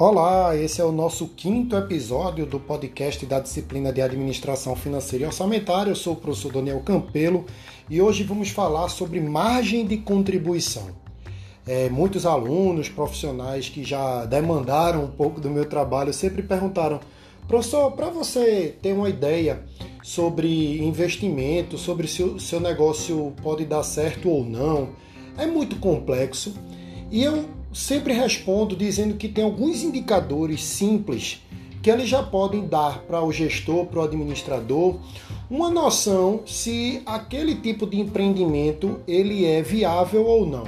Olá, esse é o nosso quinto episódio do podcast da disciplina de Administração Financeira e Orçamentária. Eu sou o professor Daniel Campelo e hoje vamos falar sobre margem de contribuição. É, muitos alunos, profissionais que já demandaram um pouco do meu trabalho sempre perguntaram, professor, para você ter uma ideia sobre investimento, sobre se o seu negócio pode dar certo ou não, é muito complexo. E eu sempre respondo dizendo que tem alguns indicadores simples que eles já podem dar para o gestor, para o administrador, uma noção se aquele tipo de empreendimento ele é viável ou não.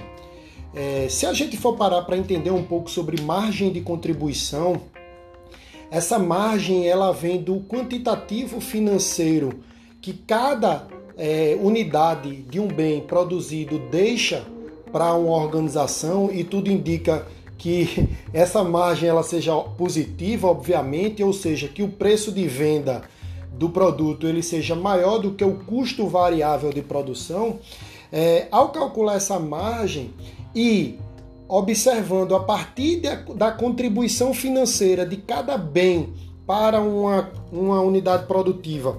É, se a gente for parar para entender um pouco sobre margem de contribuição, essa margem ela vem do quantitativo financeiro que cada é, unidade de um bem produzido deixa para uma organização e tudo indica que essa margem ela seja positiva, obviamente, ou seja, que o preço de venda do produto ele seja maior do que o custo variável de produção, é, ao calcular essa margem e observando a partir de, da contribuição financeira de cada bem para uma, uma unidade produtiva,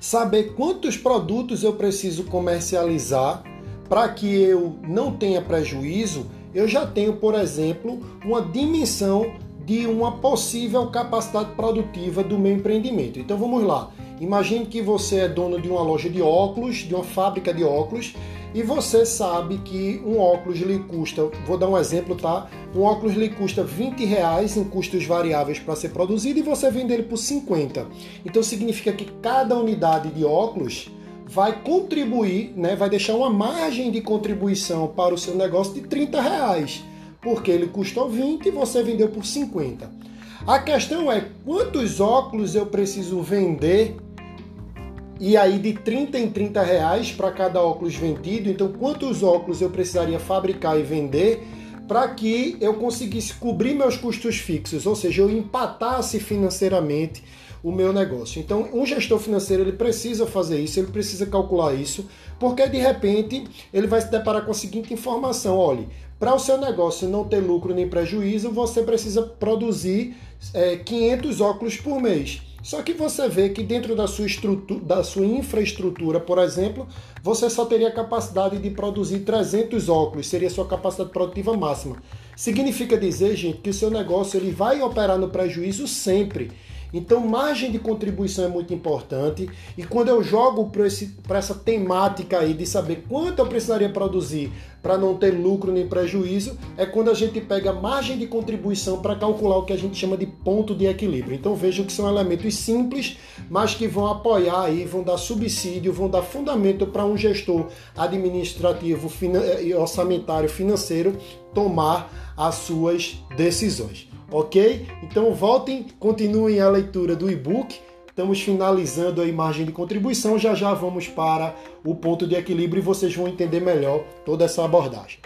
saber quantos produtos eu preciso comercializar para que eu não tenha prejuízo, eu já tenho, por exemplo, uma dimensão de uma possível capacidade produtiva do meu empreendimento. Então vamos lá. Imagine que você é dono de uma loja de óculos, de uma fábrica de óculos, e você sabe que um óculos lhe custa, vou dar um exemplo, tá? Um óculos lhe custa 20 reais em custos variáveis para ser produzido e você vende ele por 50. Então significa que cada unidade de óculos vai contribuir, né, vai deixar uma margem de contribuição para o seu negócio de 30 reais, porque ele custou 20 e você vendeu por 50. A questão é quantos óculos eu preciso vender e aí de 30 em 30 reais para cada óculos vendido. Então, quantos óculos eu precisaria fabricar e vender para que eu conseguisse cobrir meus custos fixos, ou seja, eu empatasse financeiramente o meu negócio. Então, um gestor financeiro ele precisa fazer isso, ele precisa calcular isso, porque de repente ele vai se deparar com a seguinte informação: olhe, para o seu negócio não ter lucro nem prejuízo, você precisa produzir é, 500 óculos por mês. Só que você vê que dentro da sua, estrutura, da sua infraestrutura, por exemplo, você só teria capacidade de produzir 300 óculos, seria a sua capacidade produtiva máxima. Significa dizer, gente, que o seu negócio ele vai operar no prejuízo sempre. Então, margem de contribuição é muito importante. E quando eu jogo para essa temática aí de saber quanto eu precisaria produzir para não ter lucro nem prejuízo, é quando a gente pega margem de contribuição para calcular o que a gente chama de ponto de equilíbrio. Então, vejo que são elementos simples, mas que vão apoiar aí, vão dar subsídio, vão dar fundamento para um gestor administrativo e orçamentário financeiro tomar as suas decisões ok? Então voltem, continuem a leitura do e-book. Estamos finalizando a imagem de contribuição. Já já vamos para o ponto de equilíbrio e vocês vão entender melhor toda essa abordagem.